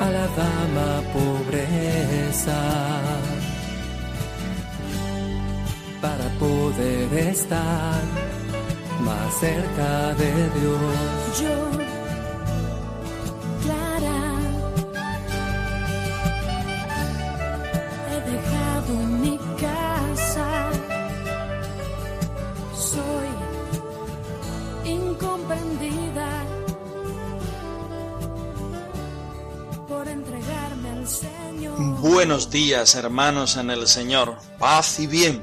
A la dama pobreza, para poder estar más cerca de Dios. Yo, Buenos días, hermanos en el Señor. Paz y bien.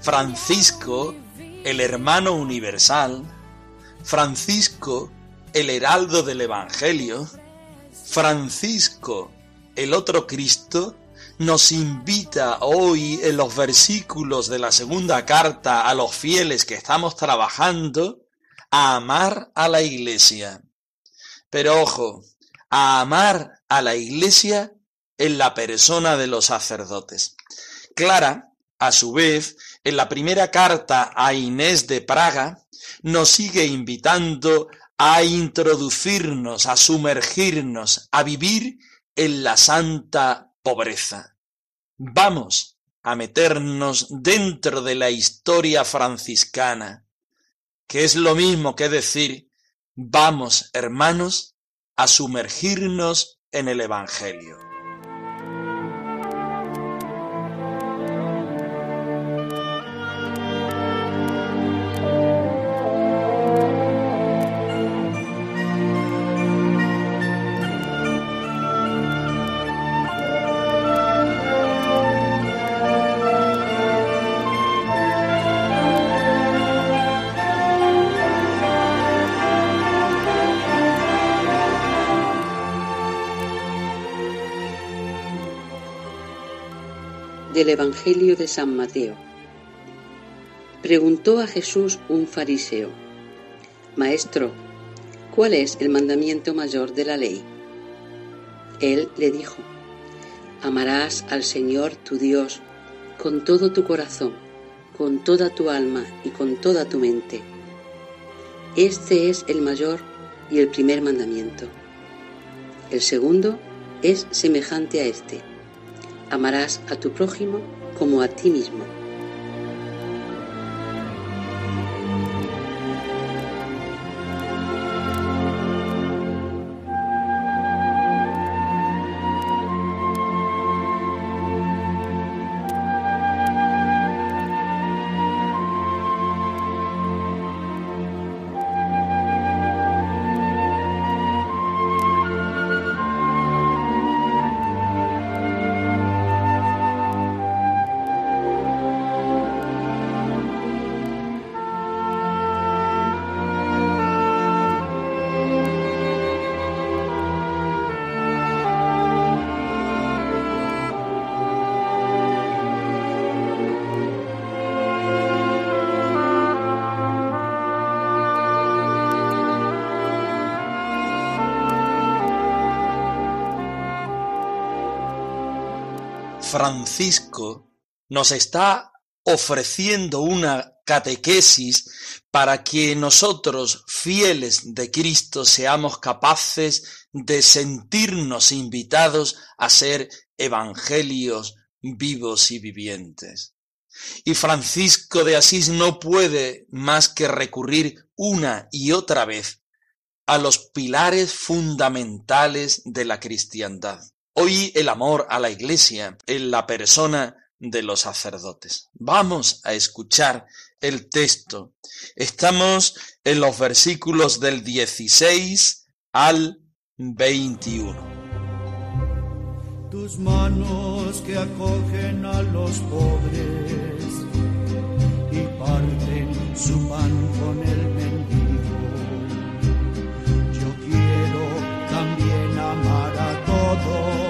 Francisco, el hermano universal. Francisco, el heraldo del Evangelio. Francisco, el otro Cristo, nos invita hoy en los versículos de la segunda carta a los fieles que estamos trabajando a amar a la iglesia. Pero ojo, a amar a la iglesia en la persona de los sacerdotes. Clara, a su vez, en la primera carta a Inés de Praga, nos sigue invitando a introducirnos, a sumergirnos, a vivir en la santa pobreza. Vamos a meternos dentro de la historia franciscana, que es lo mismo que decir, vamos, hermanos, a sumergirnos en el Evangelio. Del Evangelio de San Mateo. Preguntó a Jesús un fariseo, Maestro, ¿cuál es el mandamiento mayor de la ley? Él le dijo, Amarás al Señor tu Dios con todo tu corazón, con toda tu alma y con toda tu mente. Este es el mayor y el primer mandamiento. El segundo es semejante a este amarás a tu prójimo como a ti mismo. Francisco nos está ofreciendo una catequesis para que nosotros, fieles de Cristo, seamos capaces de sentirnos invitados a ser evangelios vivos y vivientes. Y Francisco de Asís no puede más que recurrir una y otra vez a los pilares fundamentales de la cristiandad. Hoy el amor a la iglesia en la persona de los sacerdotes. Vamos a escuchar el texto. Estamos en los versículos del 16 al 21. Tus manos que acogen a los pobres y parten su pan con el mendigo. Yo quiero también amar a todos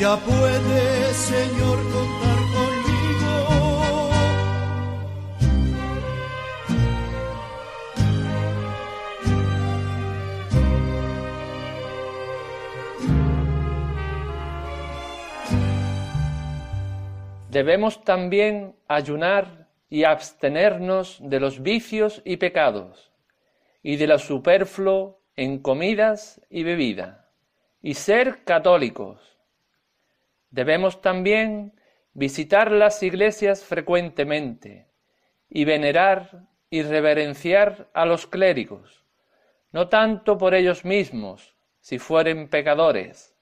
ya puedes, Señor, contar conmigo. Debemos también ayunar y abstenernos de los vicios y pecados, y de lo superfluo en comidas y bebida, y ser católicos. Debemos también visitar las iglesias frecuentemente, y venerar y reverenciar a los clérigos, no tanto por ellos mismos, si fueren pecadores,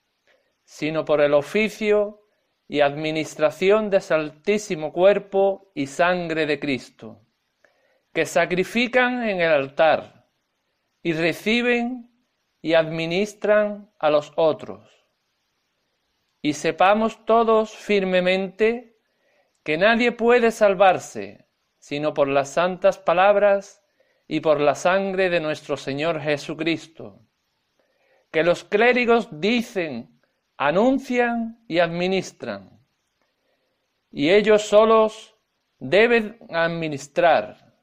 sino por el oficio y administración de Santísimo Cuerpo y Sangre de Cristo, que sacrifican en el altar y reciben y administran a los otros. Y sepamos todos firmemente que nadie puede salvarse sino por las santas palabras y por la sangre de nuestro Señor Jesucristo. Que los clérigos dicen anuncian y administran. Y ellos solos deben administrar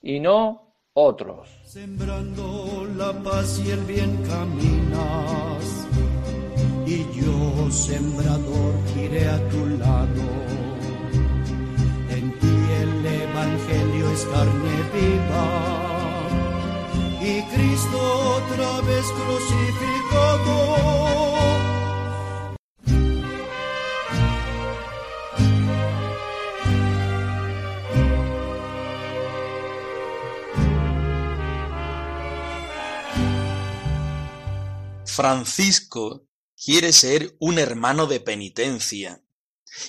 y no otros. Sembrando la paz y el bien sembrador, iré a tu lado. En ti el Evangelio es carne viva, y Cristo otra vez crucificado Francisco quiere ser un hermano de penitencia.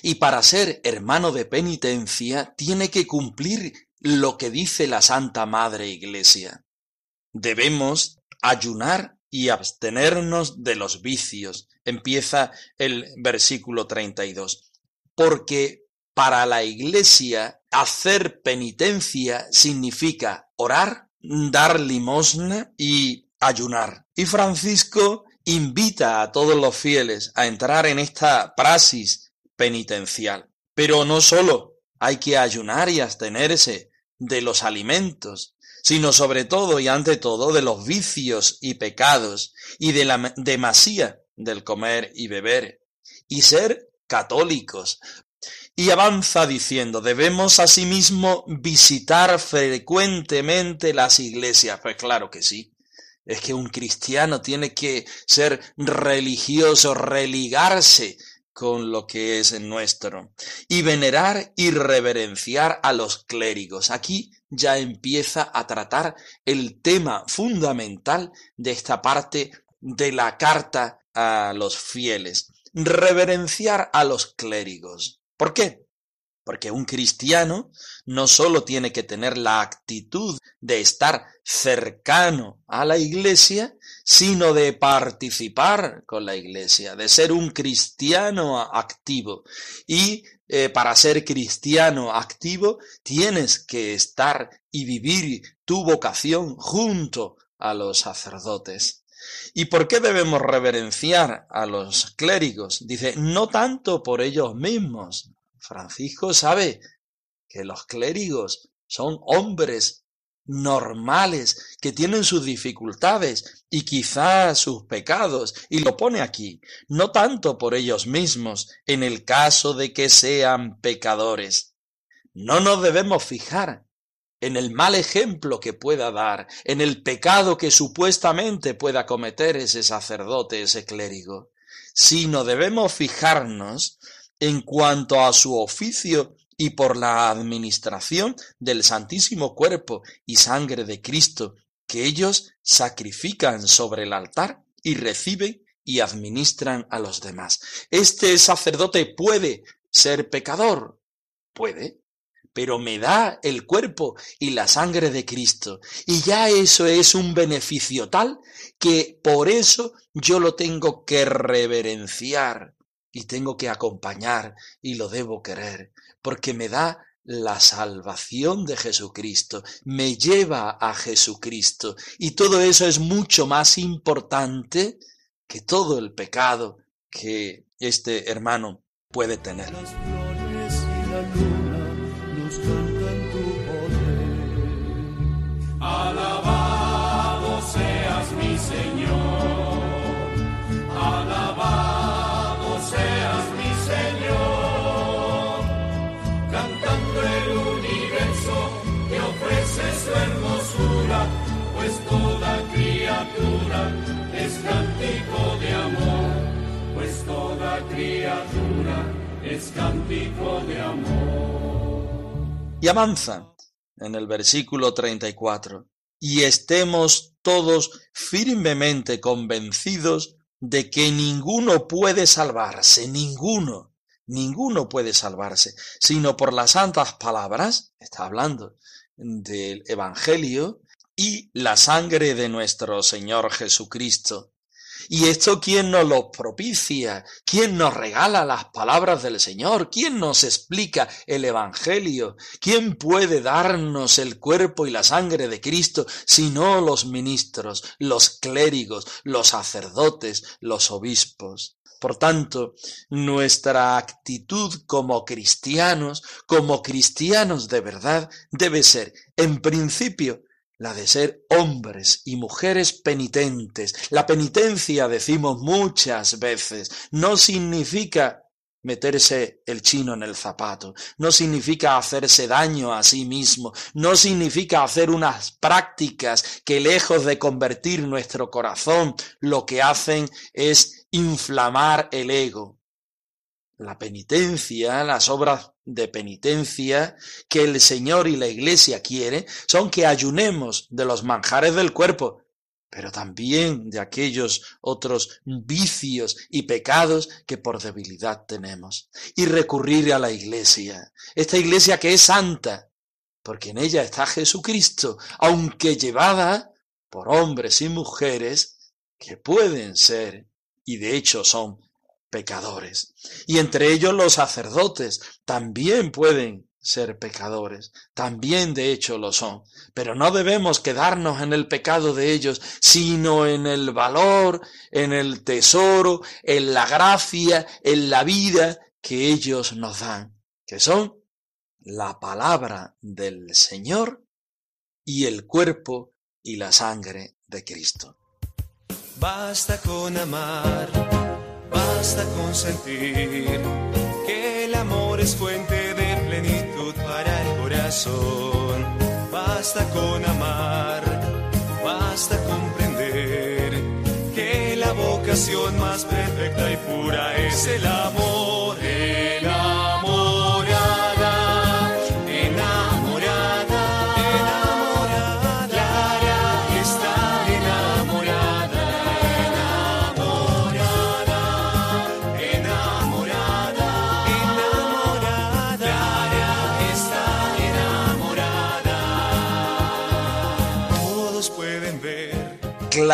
Y para ser hermano de penitencia tiene que cumplir lo que dice la Santa Madre Iglesia. Debemos ayunar y abstenernos de los vicios. Empieza el versículo 32. Porque para la Iglesia hacer penitencia significa orar, dar limosna y ayunar. Y Francisco invita a todos los fieles a entrar en esta praxis penitencial. Pero no solo hay que ayunar y abstenerse de los alimentos, sino sobre todo y ante todo de los vicios y pecados y de la demasía del comer y beber, y ser católicos. Y avanza diciendo, debemos asimismo visitar frecuentemente las iglesias. Pues claro que sí. Es que un cristiano tiene que ser religioso, religarse con lo que es nuestro y venerar y reverenciar a los clérigos. Aquí ya empieza a tratar el tema fundamental de esta parte de la carta a los fieles. Reverenciar a los clérigos. ¿Por qué? Porque un cristiano no solo tiene que tener la actitud de estar cercano a la iglesia, sino de participar con la iglesia, de ser un cristiano activo. Y eh, para ser cristiano activo tienes que estar y vivir tu vocación junto a los sacerdotes. ¿Y por qué debemos reverenciar a los clérigos? Dice, no tanto por ellos mismos, Francisco sabe que los clérigos son hombres normales que tienen sus dificultades y quizás sus pecados, y lo pone aquí, no tanto por ellos mismos, en el caso de que sean pecadores. No nos debemos fijar en el mal ejemplo que pueda dar, en el pecado que supuestamente pueda cometer ese sacerdote, ese clérigo, sino debemos fijarnos en cuanto a su oficio y por la administración del Santísimo Cuerpo y Sangre de Cristo, que ellos sacrifican sobre el altar y reciben y administran a los demás. ¿Este sacerdote puede ser pecador? Puede, pero me da el cuerpo y la sangre de Cristo. Y ya eso es un beneficio tal que por eso yo lo tengo que reverenciar y tengo que acompañar y lo debo querer, porque me da la salvación de Jesucristo, me lleva a Jesucristo y todo eso es mucho más importante que todo el pecado que este hermano puede tener. Pues toda criatura es cántico de amor, pues toda criatura es cántico de amor. Y avanza en el versículo 34. Y estemos todos firmemente convencidos de que ninguno puede salvarse, ninguno, ninguno puede salvarse, sino por las santas palabras, está hablando del Evangelio, y la sangre de nuestro Señor Jesucristo. ¿Y esto quién nos lo propicia? ¿Quién nos regala las palabras del Señor? ¿Quién nos explica el Evangelio? ¿Quién puede darnos el cuerpo y la sangre de Cristo sino los ministros, los clérigos, los sacerdotes, los obispos? Por tanto, nuestra actitud como cristianos, como cristianos de verdad, debe ser, en principio, la de ser hombres y mujeres penitentes. La penitencia, decimos muchas veces, no significa meterse el chino en el zapato, no significa hacerse daño a sí mismo, no significa hacer unas prácticas que lejos de convertir nuestro corazón, lo que hacen es inflamar el ego. La penitencia, las obras de penitencia que el Señor y la Iglesia quiere son que ayunemos de los manjares del cuerpo, pero también de aquellos otros vicios y pecados que por debilidad tenemos, y recurrir a la Iglesia, esta Iglesia que es santa, porque en ella está Jesucristo, aunque llevada por hombres y mujeres que pueden ser, y de hecho son pecadores. Y entre ellos los sacerdotes también pueden ser pecadores, también de hecho lo son, pero no debemos quedarnos en el pecado de ellos, sino en el valor, en el tesoro, en la gracia, en la vida que ellos nos dan, que son la palabra del Señor y el cuerpo y la sangre de Cristo. Basta con amar basta con sentir que el amor es fuente de plenitud para el corazón. Basta con amar, basta comprender que la vocación más perfecta y pura es el amor.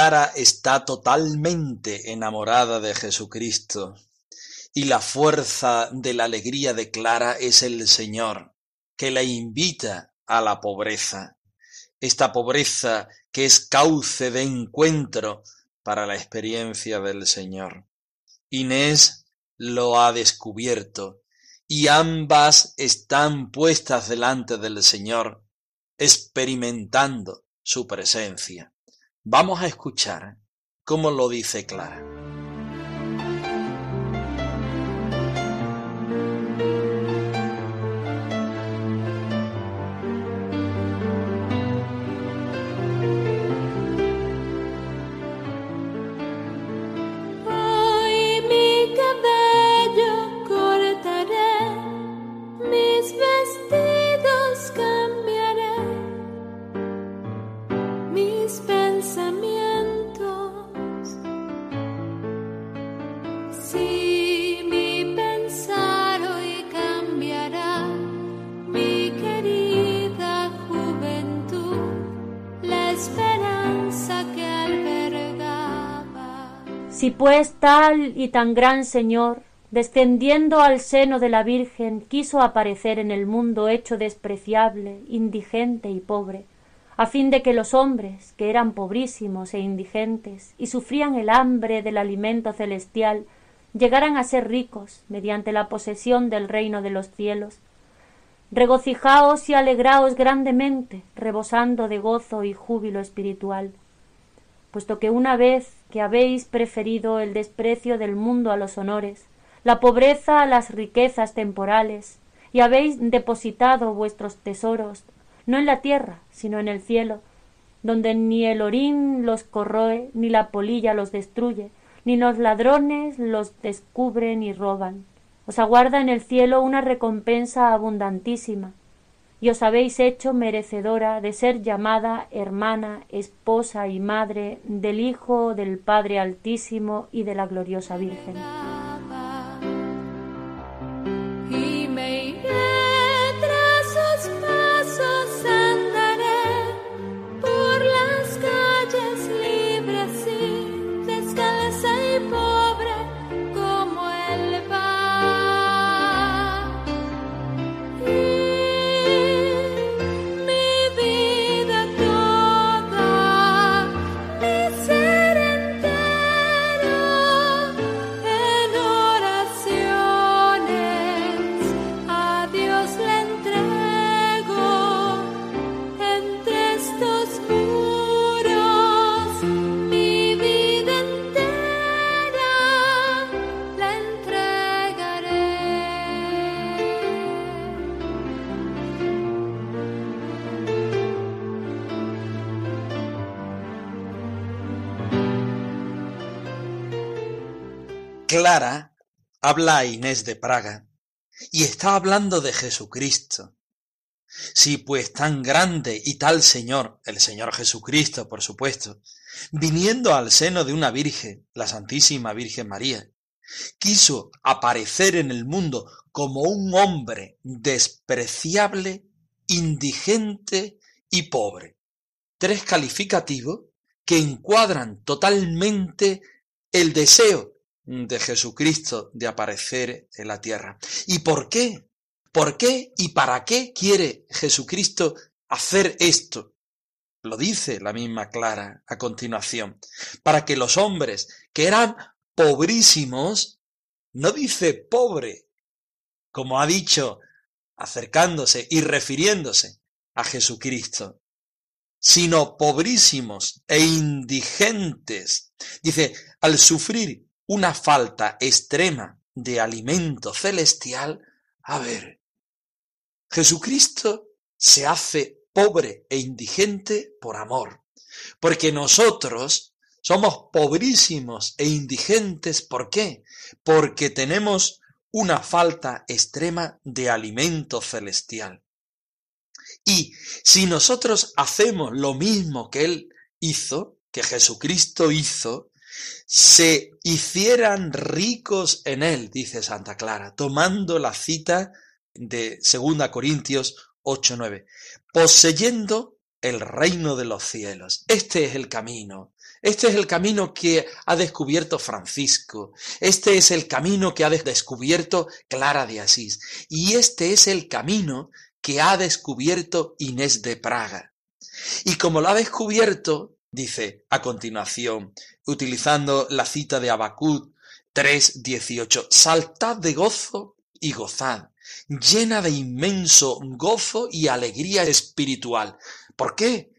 Clara está totalmente enamorada de Jesucristo y la fuerza de la alegría de Clara es el Señor, que la invita a la pobreza, esta pobreza que es cauce de encuentro para la experiencia del Señor. Inés lo ha descubierto y ambas están puestas delante del Señor, experimentando su presencia. Vamos a escuchar cómo lo dice Clara. Hoy pensamientos. Si mi pensar hoy cambiará, mi querida juventud, la esperanza que albergaba. Si pues tal y tan gran Señor, descendiendo al seno de la Virgen, quiso aparecer en el mundo hecho despreciable, indigente y pobre, a fin de que los hombres, que eran pobrísimos e indigentes, y sufrían el hambre del alimento celestial, llegaran a ser ricos mediante la posesión del reino de los cielos. Regocijaos y alegraos grandemente, rebosando de gozo y júbilo espiritual, puesto que una vez que habéis preferido el desprecio del mundo a los honores, la pobreza a las riquezas temporales, y habéis depositado vuestros tesoros no en la tierra, sino en el cielo, donde ni el orín los corroe, ni la polilla los destruye, ni los ladrones los descubren y roban. Os aguarda en el cielo una recompensa abundantísima, y os habéis hecho merecedora de ser llamada hermana, esposa y madre del Hijo del Padre Altísimo y de la gloriosa Virgen. Habla Inés de Praga y está hablando de Jesucristo. Sí, pues tan grande y tal Señor, el Señor Jesucristo, por supuesto, viniendo al seno de una Virgen, la Santísima Virgen María, quiso aparecer en el mundo como un hombre despreciable, indigente y pobre. Tres calificativos que encuadran totalmente el deseo de Jesucristo de aparecer en la tierra. ¿Y por qué? ¿Por qué y para qué quiere Jesucristo hacer esto? Lo dice la misma Clara a continuación. Para que los hombres que eran pobrísimos, no dice pobre, como ha dicho acercándose y refiriéndose a Jesucristo, sino pobrísimos e indigentes. Dice, al sufrir una falta extrema de alimento celestial, a ver, Jesucristo se hace pobre e indigente por amor, porque nosotros somos pobrísimos e indigentes, ¿por qué? Porque tenemos una falta extrema de alimento celestial. Y si nosotros hacemos lo mismo que Él hizo, que Jesucristo hizo, se hicieran ricos en él, dice Santa Clara, tomando la cita de 2 Corintios 8:9, poseyendo el reino de los cielos. Este es el camino. Este es el camino que ha descubierto Francisco. Este es el camino que ha descubierto Clara de Asís. Y este es el camino que ha descubierto Inés de Praga. Y como lo ha descubierto, dice a continuación, utilizando la cita de Abacud 3.18, saltad de gozo y gozad, llena de inmenso gozo y alegría espiritual. ¿Por qué?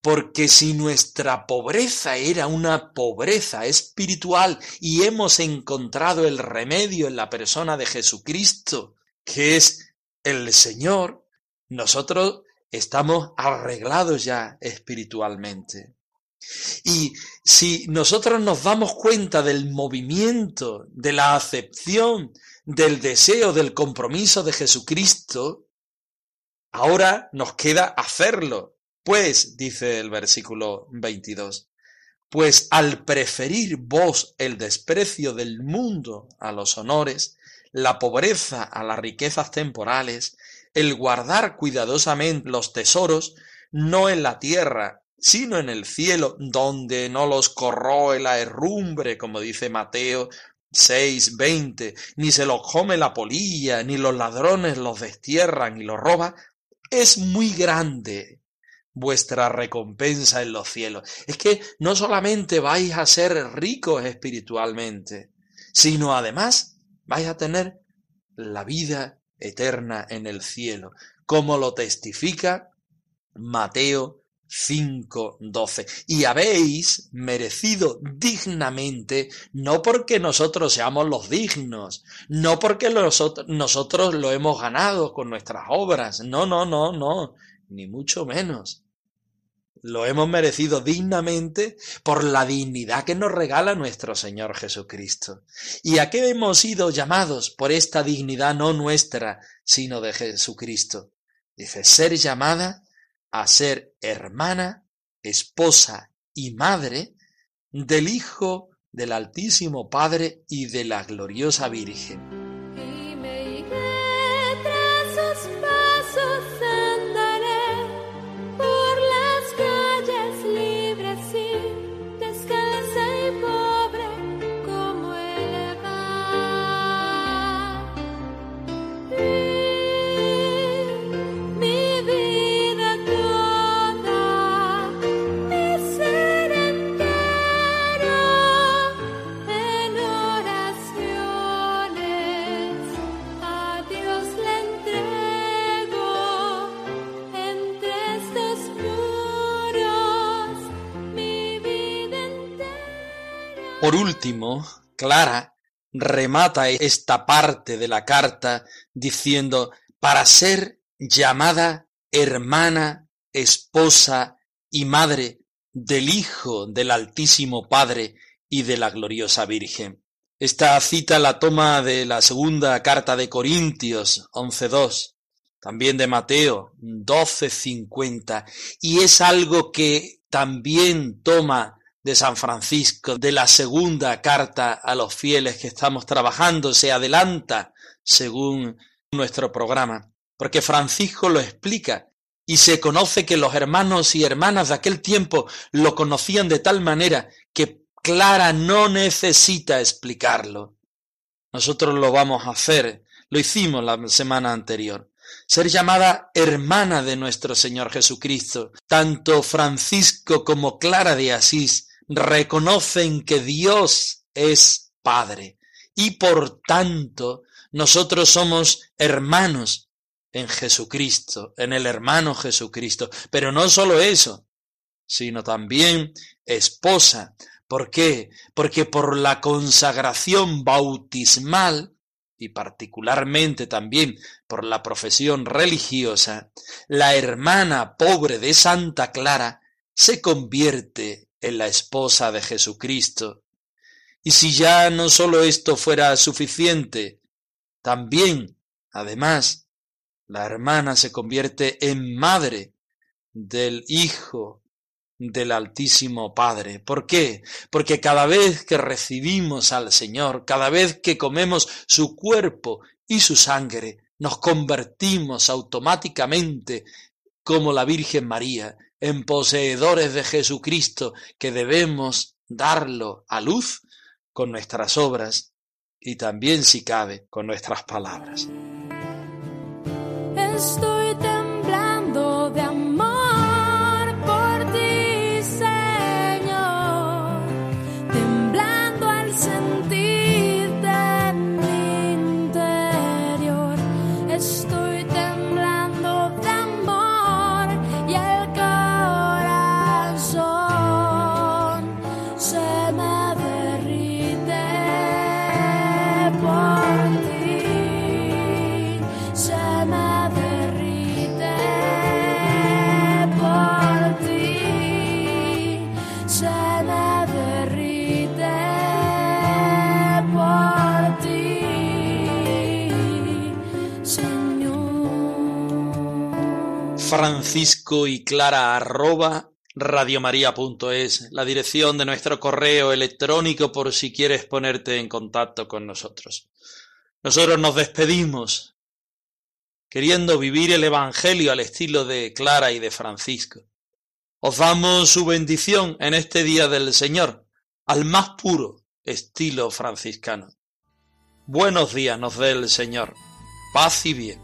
Porque si nuestra pobreza era una pobreza espiritual y hemos encontrado el remedio en la persona de Jesucristo, que es el Señor, nosotros estamos arreglados ya espiritualmente. Y si nosotros nos damos cuenta del movimiento, de la acepción, del deseo, del compromiso de Jesucristo, ahora nos queda hacerlo. Pues, dice el versículo 22, pues al preferir vos el desprecio del mundo a los honores, la pobreza a las riquezas temporales, el guardar cuidadosamente los tesoros, no en la tierra, sino en el cielo, donde no los corroe la herrumbre, como dice Mateo 6, 20, ni se los come la polilla, ni los ladrones los destierran y los roban, es muy grande vuestra recompensa en los cielos. Es que no solamente vais a ser ricos espiritualmente, sino además vais a tener la vida eterna en el cielo, como lo testifica Mateo 5:12. Y habéis merecido dignamente, no porque nosotros seamos los dignos, no porque nosotros lo hemos ganado con nuestras obras, no, no, no, no, ni mucho menos. Lo hemos merecido dignamente por la dignidad que nos regala nuestro Señor Jesucristo. ¿Y a qué hemos sido llamados por esta dignidad no nuestra, sino de Jesucristo? Dice, ser llamada a ser hermana, esposa y madre del Hijo del Altísimo Padre y de la gloriosa Virgen. Último, Clara remata esta parte de la carta diciendo, para ser llamada hermana, esposa y madre del Hijo del Altísimo Padre y de la gloriosa Virgen. Esta cita la toma de la segunda carta de Corintios 11.2, también de Mateo 12.50, y es algo que también toma de San Francisco, de la segunda carta a los fieles que estamos trabajando, se adelanta según nuestro programa, porque Francisco lo explica y se conoce que los hermanos y hermanas de aquel tiempo lo conocían de tal manera que Clara no necesita explicarlo. Nosotros lo vamos a hacer, lo hicimos la semana anterior. Ser llamada hermana de nuestro Señor Jesucristo, tanto Francisco como Clara de Asís reconocen que Dios es Padre y por tanto nosotros somos hermanos en Jesucristo, en el hermano Jesucristo. Pero no solo eso, sino también esposa. ¿Por qué? Porque por la consagración bautismal y particularmente también por la profesión religiosa, la hermana pobre de Santa Clara se convierte en la esposa de Jesucristo. Y si ya no solo esto fuera suficiente, también, además, la hermana se convierte en madre del Hijo del Altísimo Padre. ¿Por qué? Porque cada vez que recibimos al Señor, cada vez que comemos su cuerpo y su sangre, nos convertimos automáticamente como la Virgen María en poseedores de Jesucristo que debemos darlo a luz con nuestras obras y también si cabe con nuestras palabras. Francisco y Clara arroba radiomaria.es, la dirección de nuestro correo electrónico por si quieres ponerte en contacto con nosotros. Nosotros nos despedimos queriendo vivir el Evangelio al estilo de Clara y de Francisco. Os damos su bendición en este día del Señor, al más puro estilo franciscano. Buenos días nos dé el Señor, paz y bien.